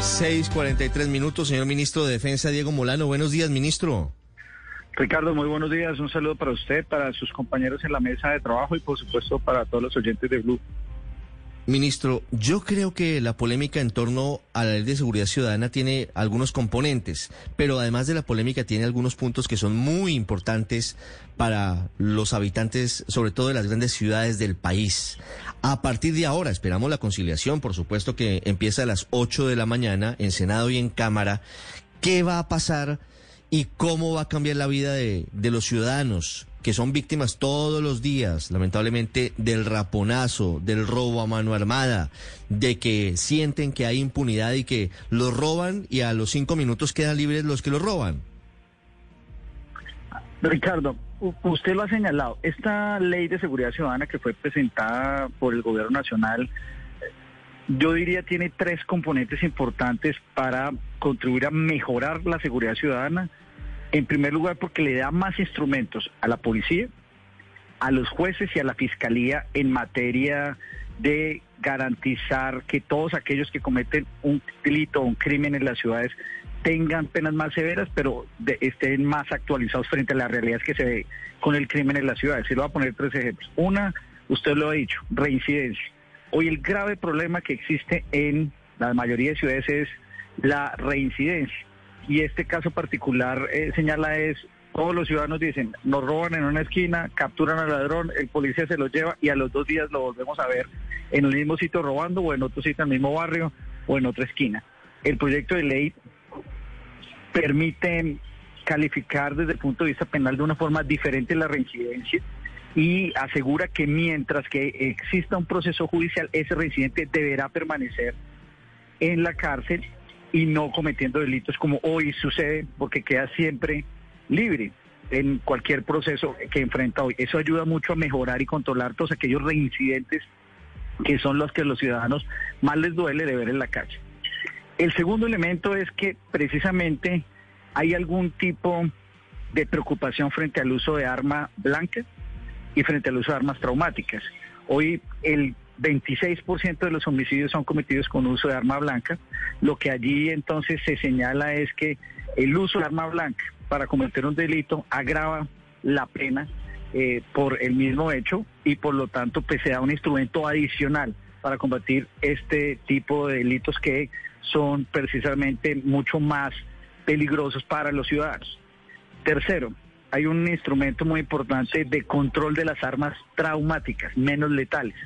6:43 minutos, señor ministro de Defensa Diego Molano. Buenos días, ministro. Ricardo, muy buenos días. Un saludo para usted, para sus compañeros en la mesa de trabajo y por supuesto para todos los oyentes de Blue. Ministro, yo creo que la polémica en torno a la ley de seguridad ciudadana tiene algunos componentes, pero además de la polémica tiene algunos puntos que son muy importantes para los habitantes, sobre todo de las grandes ciudades del país. A partir de ahora, esperamos la conciliación, por supuesto que empieza a las 8 de la mañana en Senado y en Cámara. ¿Qué va a pasar y cómo va a cambiar la vida de, de los ciudadanos? Que son víctimas todos los días, lamentablemente, del raponazo, del robo a mano armada, de que sienten que hay impunidad y que los roban y a los cinco minutos quedan libres los que los roban. Ricardo, usted lo ha señalado, esta ley de seguridad ciudadana que fue presentada por el gobierno nacional, yo diría tiene tres componentes importantes para contribuir a mejorar la seguridad ciudadana en primer lugar, porque le da más instrumentos a la policía, a los jueces y a la fiscalía en materia de garantizar que todos aquellos que cometen un delito o un crimen en las ciudades tengan penas más severas, pero estén más actualizados frente a las realidades que se ve con el crimen en las ciudades. Y le voy a poner tres ejemplos. Una, usted lo ha dicho, reincidencia. Hoy el grave problema que existe en la mayoría de ciudades es la reincidencia y este caso particular eh, señala es, todos los ciudadanos dicen, nos roban en una esquina, capturan al ladrón, el policía se lo lleva y a los dos días lo volvemos a ver en el mismo sitio robando o en otro sitio, en el mismo barrio o en otra esquina. El proyecto de ley permite calificar desde el punto de vista penal de una forma diferente la reincidencia y asegura que mientras que exista un proceso judicial, ese reincidente deberá permanecer en la cárcel y no cometiendo delitos como hoy sucede, porque queda siempre libre en cualquier proceso que enfrenta hoy. Eso ayuda mucho a mejorar y controlar todos aquellos reincidentes que son los que los ciudadanos más les duele de ver en la calle. El segundo elemento es que precisamente hay algún tipo de preocupación frente al uso de arma blanca y frente al uso de armas traumáticas. Hoy el 26% de los homicidios son cometidos con uso de arma blanca. Lo que allí entonces se señala es que el uso de arma blanca para cometer un delito agrava la pena eh, por el mismo hecho y por lo tanto pues se da un instrumento adicional para combatir este tipo de delitos que son precisamente mucho más peligrosos para los ciudadanos. Tercero, hay un instrumento muy importante de control de las armas traumáticas, menos letales.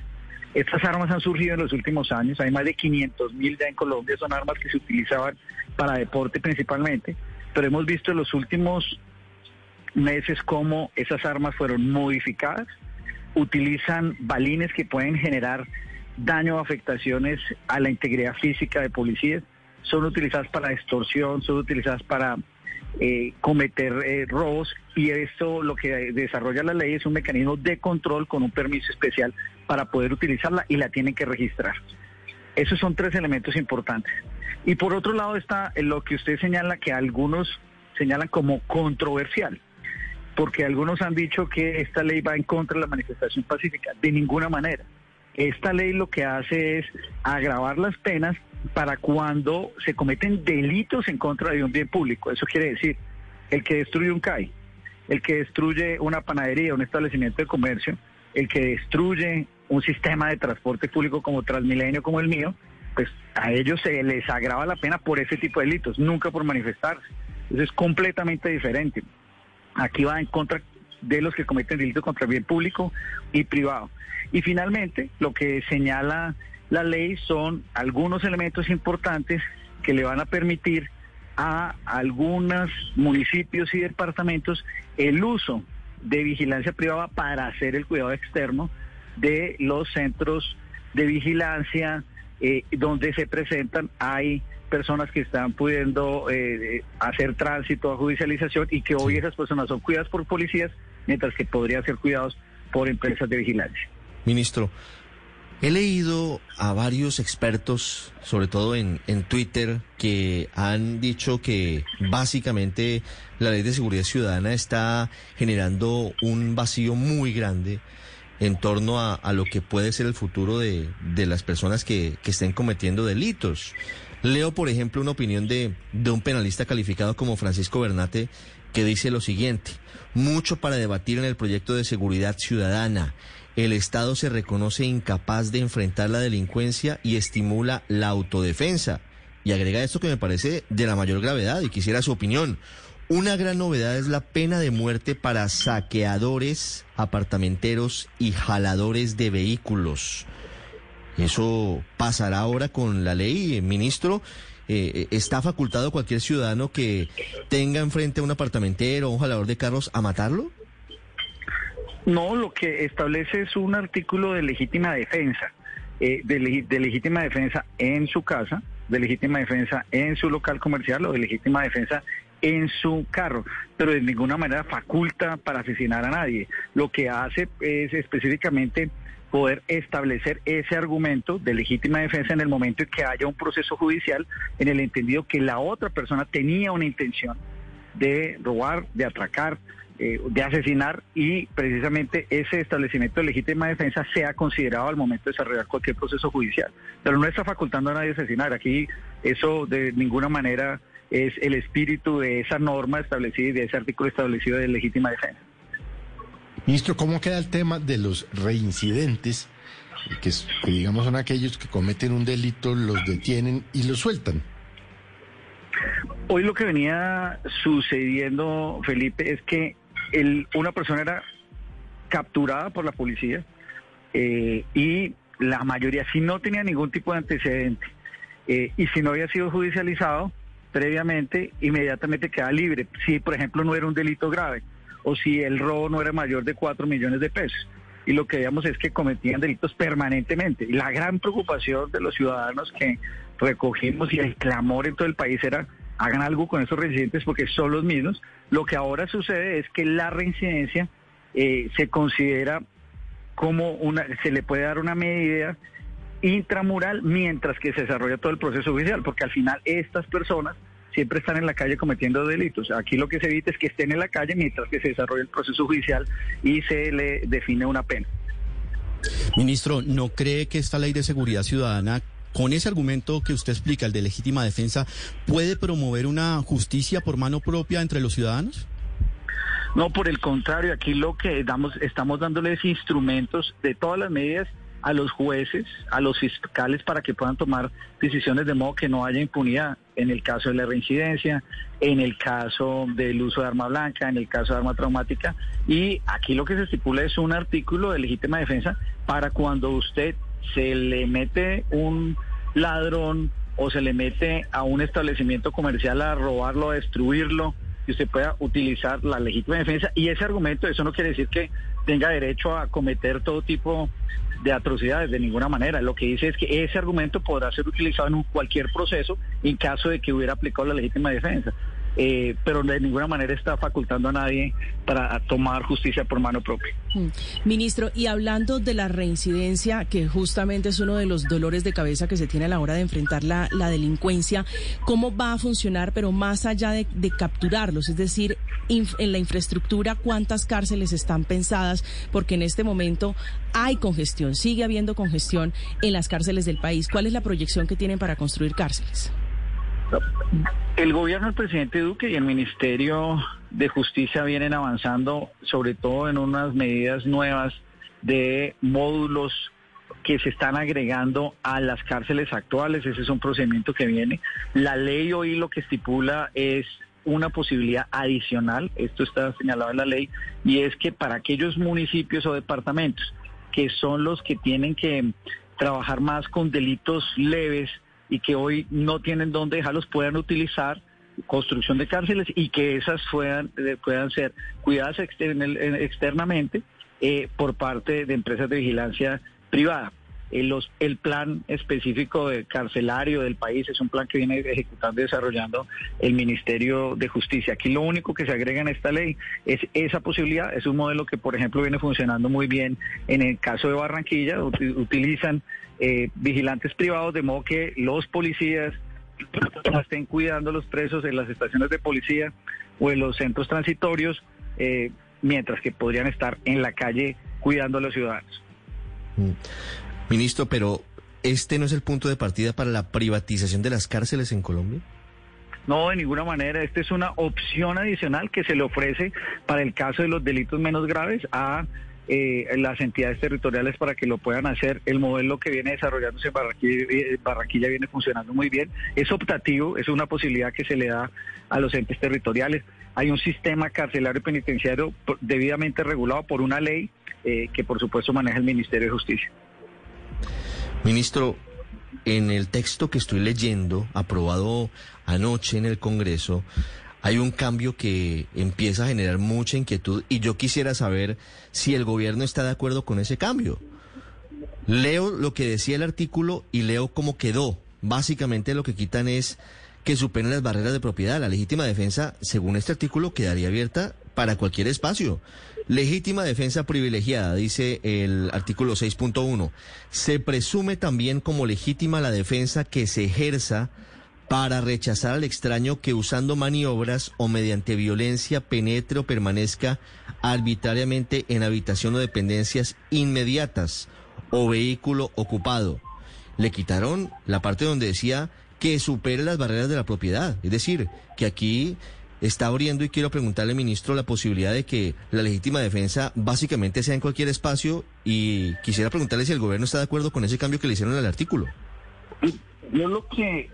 Estas armas han surgido en los últimos años, hay más de 500 mil ya en Colombia, son armas que se utilizaban para deporte principalmente, pero hemos visto en los últimos meses cómo esas armas fueron modificadas, utilizan balines que pueden generar daño o afectaciones a la integridad física de policías, son utilizadas para extorsión, son utilizadas para eh, cometer eh, robos. Y esto lo que desarrolla la ley es un mecanismo de control con un permiso especial para poder utilizarla y la tienen que registrar. Esos son tres elementos importantes. Y por otro lado está lo que usted señala que algunos señalan como controversial, porque algunos han dicho que esta ley va en contra de la manifestación pacífica. De ninguna manera. Esta ley lo que hace es agravar las penas para cuando se cometen delitos en contra de un bien público. Eso quiere decir, el que destruye un CAI, el que destruye una panadería, un establecimiento de comercio, el que destruye un sistema de transporte público como Transmilenio, como el mío, pues a ellos se les agrava la pena por ese tipo de delitos, nunca por manifestarse. Eso es completamente diferente. Aquí va en contra de los que cometen delitos contra el bien público y privado. Y finalmente, lo que señala la ley son algunos elementos importantes que le van a permitir a algunos municipios y departamentos el uso de vigilancia privada para hacer el cuidado externo de los centros de vigilancia eh, donde se presentan hay personas que están pudiendo eh, hacer tránsito a judicialización y que hoy esas personas son cuidadas por policías mientras que podrían ser cuidados por empresas de vigilancia. Ministro, He leído a varios expertos, sobre todo en, en, Twitter, que han dicho que básicamente la ley de seguridad ciudadana está generando un vacío muy grande en torno a, lo que puede ser el futuro de, las personas que, que estén cometiendo delitos. Leo, por ejemplo, una opinión de, de un penalista calificado como Francisco Bernate que dice lo siguiente, mucho para debatir en el proyecto de seguridad ciudadana. El Estado se reconoce incapaz de enfrentar la delincuencia y estimula la autodefensa. Y agrega esto que me parece de la mayor gravedad y quisiera su opinión. Una gran novedad es la pena de muerte para saqueadores, apartamenteros y jaladores de vehículos. Eso pasará ahora con la ley, ministro. Eh, ¿Está facultado cualquier ciudadano que tenga enfrente a un apartamentero o un jalador de carros a matarlo? No, lo que establece es un artículo de legítima defensa, eh, de, de legítima defensa en su casa, de legítima defensa en su local comercial o de legítima defensa en su carro, pero de ninguna manera faculta para asesinar a nadie. Lo que hace es específicamente poder establecer ese argumento de legítima defensa en el momento en que haya un proceso judicial en el entendido que la otra persona tenía una intención de robar, de atracar, eh, de asesinar y precisamente ese establecimiento de legítima defensa sea considerado al momento de desarrollar cualquier proceso judicial. Pero no está facultando a nadie asesinar. Aquí eso de ninguna manera es el espíritu de esa norma establecida y de ese artículo establecido de legítima defensa. Ministro, ¿cómo queda el tema de los reincidentes, que, digamos son aquellos que cometen un delito, los detienen y los sueltan? Hoy lo que venía sucediendo, Felipe, es que el, una persona era capturada por la policía eh, y la mayoría, si no tenía ningún tipo de antecedente eh, y si no había sido judicializado, previamente, inmediatamente queda libre. Si, por ejemplo, no era un delito grave o si el robo no era mayor de 4 millones de pesos. Y lo que veíamos es que cometían delitos permanentemente. Y la gran preocupación de los ciudadanos que recogimos y el clamor en todo el país era hagan algo con esos residentes porque son los mismos. Lo que ahora sucede es que la reincidencia eh, se considera como una, se le puede dar una medida intramural mientras que se desarrolla todo el proceso judicial, porque al final estas personas siempre están en la calle cometiendo delitos. Aquí lo que se evita es que estén en la calle mientras que se desarrolla el proceso judicial y se le define una pena. Ministro, ¿no cree que esta ley de seguridad ciudadana con ese argumento que usted explica, el de legítima defensa, puede promover una justicia por mano propia entre los ciudadanos? No, por el contrario, aquí lo que damos, estamos dándoles instrumentos de todas las medidas a los jueces, a los fiscales para que puedan tomar decisiones de modo que no haya impunidad en el caso de la reincidencia, en el caso del uso de arma blanca, en el caso de arma traumática. Y aquí lo que se estipula es un artículo de legítima defensa para cuando usted se le mete un ladrón o se le mete a un establecimiento comercial a robarlo, a destruirlo, que usted pueda utilizar la legítima defensa. Y ese argumento, eso no quiere decir que tenga derecho a cometer todo tipo de atrocidades de ninguna manera. Lo que dice es que ese argumento podrá ser utilizado en cualquier proceso en caso de que hubiera aplicado la legítima defensa. Eh, pero de ninguna manera está facultando a nadie para tomar justicia por mano propia. Mm. Ministro, y hablando de la reincidencia, que justamente es uno de los dolores de cabeza que se tiene a la hora de enfrentar la, delincuencia, ¿cómo va a funcionar, pero más allá de capturarlos? Es decir, en la infraestructura, ¿cuántas cárceles están pensadas? Porque en este momento hay congestión, sigue habiendo congestión en las cárceles del país. ¿Cuál es la proyección que tienen para construir cárceles? El gobierno del presidente Duque y el Ministerio de Justicia vienen avanzando sobre todo en unas medidas nuevas de módulos que se están agregando a las cárceles actuales. Ese es un procedimiento que viene. La ley hoy lo que estipula es una posibilidad adicional, esto está señalado en la ley, y es que para aquellos municipios o departamentos que son los que tienen que trabajar más con delitos leves, y que hoy no tienen dónde dejarlos puedan utilizar construcción de cárceles y que esas puedan, eh, puedan ser cuidadas externamente eh, por parte de empresas de vigilancia privada. El, plan específico de carcelario del país es un plan que viene ejecutando y desarrollando el Ministerio de Justicia. Aquí lo único que se agrega en esta ley es esa posibilidad. Es un modelo que, por ejemplo, viene funcionando muy bien en el caso de Barranquilla. Utilizan eh, vigilantes privados, de modo que los policías estén cuidando a los presos en las estaciones de policía o en los centros transitorios, eh, mientras que podrían estar en la calle cuidando a los ciudadanos. Ministro, pero ¿este no es el punto de partida para la privatización de las cárceles en Colombia? No, de ninguna manera. Esta es una opción adicional que se le ofrece para el caso de los delitos menos graves a eh, las entidades territoriales para que lo puedan hacer. El modelo que viene desarrollándose en Barranquilla, eh, Barranquilla viene funcionando muy bien. Es optativo, es una posibilidad que se le da a los entes territoriales. Hay un sistema carcelario penitenciario debidamente regulado por una ley eh, que por supuesto maneja el Ministerio de Justicia. Ministro, en el texto que estoy leyendo, aprobado anoche en el Congreso, hay un cambio que empieza a generar mucha inquietud y yo quisiera saber si el gobierno está de acuerdo con ese cambio. Leo lo que decía el artículo y leo cómo quedó. Básicamente lo que quitan es que superen las barreras de propiedad. La legítima defensa, según este artículo, quedaría abierta para cualquier espacio. Legítima defensa privilegiada, dice el artículo 6.1. Se presume también como legítima la defensa que se ejerza para rechazar al extraño que usando maniobras o mediante violencia penetre o permanezca arbitrariamente en habitación o dependencias inmediatas o vehículo ocupado. Le quitaron la parte donde decía que supere las barreras de la propiedad. Es decir, que aquí está abriendo y quiero preguntarle, ministro, la posibilidad de que la legítima defensa básicamente sea en cualquier espacio y quisiera preguntarle si el gobierno está de acuerdo con ese cambio que le hicieron al artículo. Yo lo que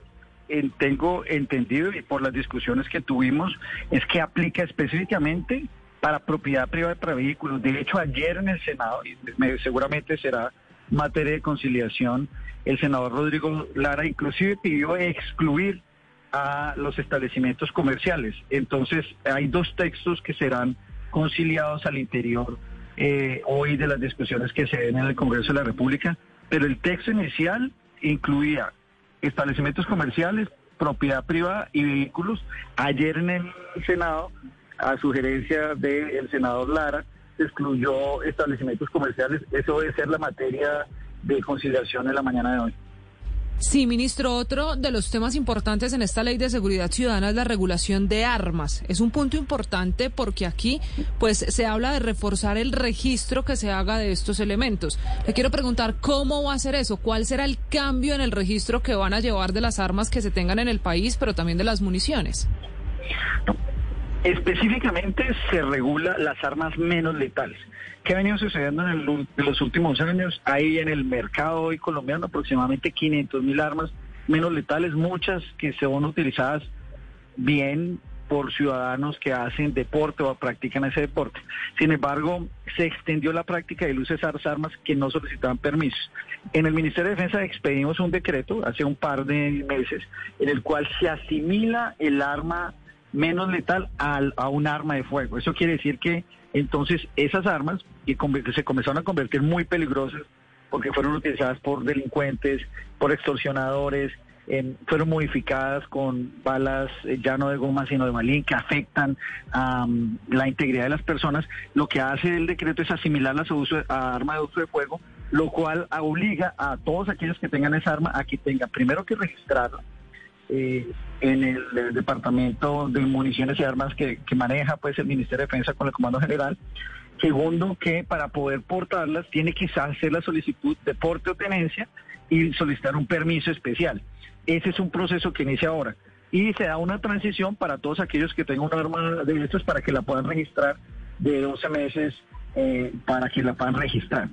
tengo entendido y por las discusiones que tuvimos es que aplica específicamente para propiedad privada para vehículos. De hecho, ayer en el Senado, y seguramente será materia de conciliación, el senador Rodrigo Lara inclusive pidió excluir a los establecimientos comerciales. Entonces, hay dos textos que serán conciliados al interior eh, hoy de las discusiones que se ven en el Congreso de la República, pero el texto inicial incluía establecimientos comerciales, propiedad privada y vehículos. Ayer en el Senado, a sugerencia del senador Lara, se excluyó establecimientos comerciales. Eso debe ser la materia de conciliación en la mañana de hoy. Sí, ministro, otro de los temas importantes en esta ley de seguridad ciudadana es la regulación de armas. Es un punto importante porque aquí pues se habla de reforzar el registro que se haga de estos elementos. Le quiero preguntar cómo va a ser eso, cuál será el cambio en el registro que van a llevar de las armas que se tengan en el país, pero también de las municiones. Específicamente se regula las armas menos letales. ¿Qué ha venido sucediendo en, los últimos años? Hay en el mercado hoy colombiano aproximadamente 500 mil armas menos letales, muchas que son utilizadas bien por ciudadanos que hacen deporte o practican ese deporte. Sin embargo, se extendió la práctica de esas armas que no solicitaban permisos. En el Ministerio de Defensa expedimos un decreto hace un par de meses en el cual se asimila el arma menos letal a un arma de fuego. Eso quiere decir que entonces esas armas que se comenzaron a convertir muy peligrosas porque fueron utilizadas por delincuentes, por extorsionadores, fueron modificadas con balas eh, ya no de goma sino de malín que afectan a la integridad de las personas. Lo que hace el decreto es asimilarlas a, uso, a arma de uso de fuego, lo cual obliga a todos aquellos que tengan esa arma a que tengan primero que registrarla eh, en el, Departamento de Municiones y Armas que, maneja pues el Ministerio de Defensa con el Comando General. Segundo, que para poder portarlas tiene que hacer la solicitud de porte o tenencia y solicitar un permiso especial. Ese es un proceso que inicia ahora. Y se da una transición para todos aquellos que tengan un arma de estos para que la puedan registrar de 12 meses eh, para que la puedan registrar.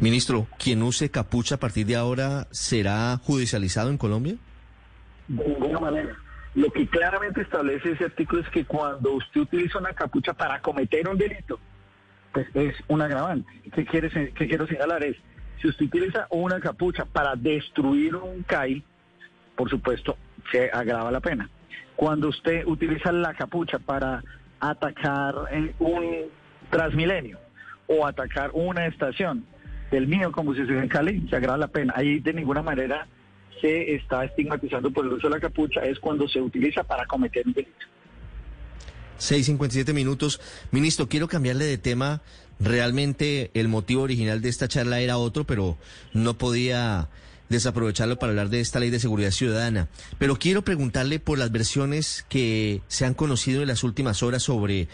Ministro, ¿quien use capucha a partir de ahora será judicializado en Colombia? De ninguna manera. Lo que claramente establece ese artículo es que cuando usted utiliza una capucha para cometer un delito, pues es un agravante. ¿Qué, quiere, qué quiero señalar? Es, si usted utiliza una capucha para destruir un CAI, por supuesto, se agrava la pena. Cuando usted utiliza la capucha para atacar un transmilenio o atacar una estación del mío, como si se en Cali, se agrava la pena. Ahí de ninguna manera se está estigmatizando por el uso de la capucha es cuando se utiliza para cometer un delito. 6.57 minutos. Ministro, quiero cambiarle de tema. Realmente el motivo original de esta charla era otro, pero no podía desaprovecharlo para hablar de esta ley de seguridad ciudadana. Pero quiero preguntarle por las versiones que se han conocido en las últimas horas sobre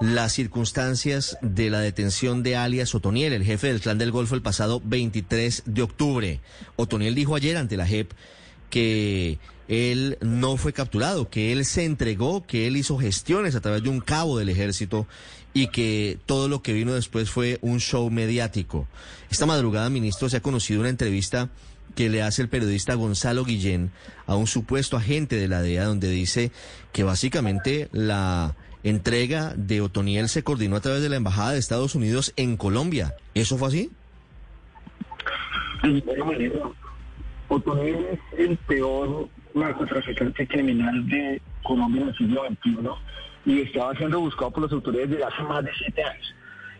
las circunstancias de la detención de alias Otoniel, el jefe del clan del Golfo, el pasado 23 de octubre. Otoniel dijo ayer ante la JEP que él no fue capturado, que él se entregó, que él hizo gestiones a través de un cabo del ejército y que todo lo que vino después fue un show mediático. Esta madrugada, ministro, se ha conocido una entrevista que le hace el periodista Gonzalo Guillén a un supuesto agente de la DEA donde dice que básicamente la entrega de Otoniel se coordinó a través de la Embajada de Estados Unidos en Colombia. ¿Eso fue así? Otoniel es el peor narcotraficante criminal de Colombia en el siglo XXI y estaba siendo buscado por las autoridades desde hace más de siete años.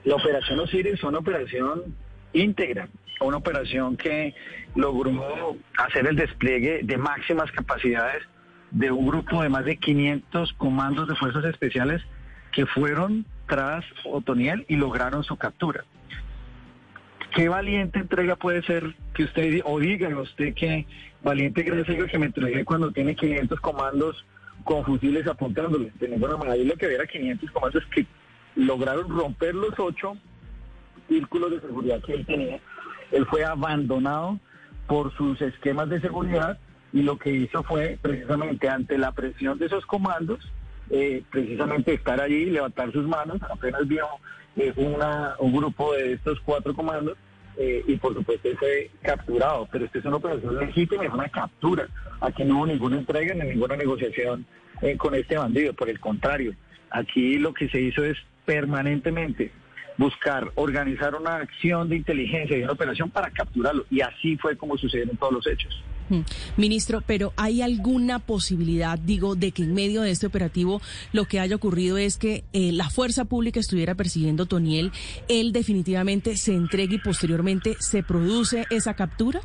La operación Osiris es una operación íntegra, una operación que logró hacer el despliegue de máximas capacidades de un grupo de más de 500 comandos de fuerzas especiales que fueron tras Otoniel y lograron su captura. ¿Qué valiente entrega puede ser que usted, o diga usted que valiente gracias que me entregué cuando tiene 500 comandos con fusiles apuntándole? De ninguna manera, lo que había 500 comandos que lograron romper los ocho círculos de seguridad que él tenía. Él fue abandonado por sus esquemas de seguridad y lo que hizo fue precisamente ante la presión de esos comandos, eh, precisamente estar allí, levantar sus manos, apenas vio eh, una, un grupo de estos cuatro comandos eh, y por supuesto fue capturado, pero esta es una operación legítima, es una captura, aquí no hubo ninguna entrega ni ninguna negociación con este bandido, por el contrario, aquí lo que se hizo es permanentemente buscar organizar una acción de inteligencia y una operación para capturarlo. Y así fue como sucedieron todos los hechos. Ministro, pero ¿hay alguna posibilidad, digo, de que en medio de este operativo lo que haya ocurrido es que eh, la fuerza pública estuviera persiguiendo a Toniel, él definitivamente se entregue y posteriormente se produce esa captura?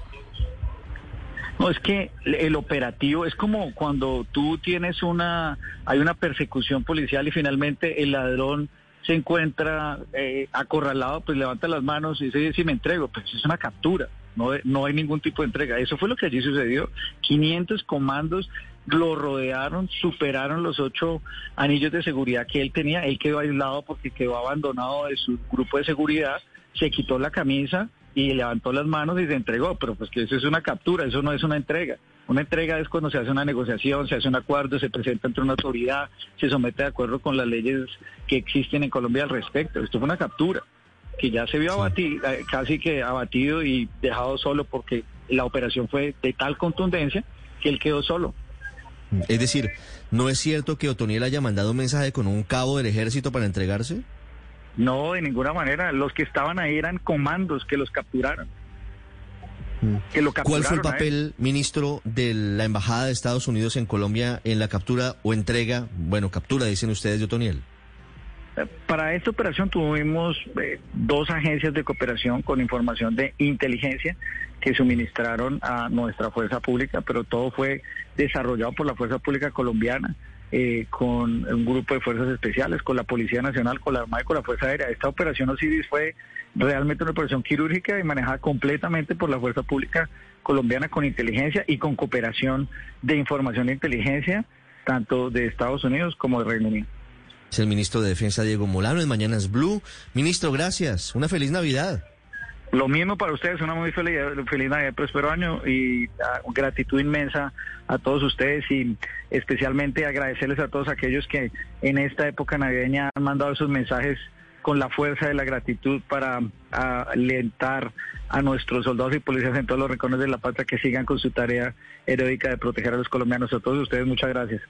No, es que el operativo es como cuando tú tienes una, hay una persecución policial y finalmente el ladrón se encuentra eh, acorralado, pues levanta las manos y dice, si me entrego, pues es una captura, no, no hay ningún tipo de entrega. Eso fue lo que allí sucedió. 500 comandos lo rodearon, superaron los ocho anillos de seguridad que él tenía, él quedó aislado porque quedó abandonado de su grupo de seguridad, se quitó la camisa y levantó las manos y se entregó, pero pues que eso es una captura, eso no es una entrega. Una entrega es cuando se hace una negociación, se hace un acuerdo, se presenta ante una autoridad, se somete de acuerdo con las leyes que existen en Colombia al respecto. Esto fue una captura que ya se vio abatido, eh, casi que abatido y dejado solo porque la operación fue de tal contundencia que él quedó solo. Es decir, ¿no es cierto que Otoniel haya mandado un mensaje con un cabo del ejército para entregarse? No, de ninguna manera. Los que estaban ahí eran comandos que los capturaron. ¿Cuál fue el papel, ministro, de la Embajada de Estados Unidos en Colombia en la captura o entrega, bueno, captura, dicen ustedes, de Otoniel? Para esta operación tuvimos eh, dos agencias de cooperación con información de inteligencia que suministraron a nuestra fuerza pública, pero todo fue desarrollado por la fuerza pública colombiana. Eh, con un grupo de fuerzas especiales, con la Policía Nacional, con la Armada y con la Fuerza Aérea. Esta operación Osiris fue realmente una operación quirúrgica y manejada completamente por la Fuerza Pública Colombiana con inteligencia y con cooperación de información de inteligencia, tanto de Estados Unidos como de Reino Unido. Es el ministro de Defensa Diego Molano en Mañanas Blue. Ministro, gracias. Una feliz Navidad. Lo mismo para ustedes, una muy feliz, feliz Navidad, próspero año y gratitud inmensa a todos ustedes y especialmente agradecerles a todos aquellos que en esta época navideña han mandado sus mensajes con la fuerza de la gratitud para alentar a nuestros soldados y policías en todos los rincones de la patria que sigan con su tarea heroica de proteger a los colombianos. A todos ustedes, muchas gracias.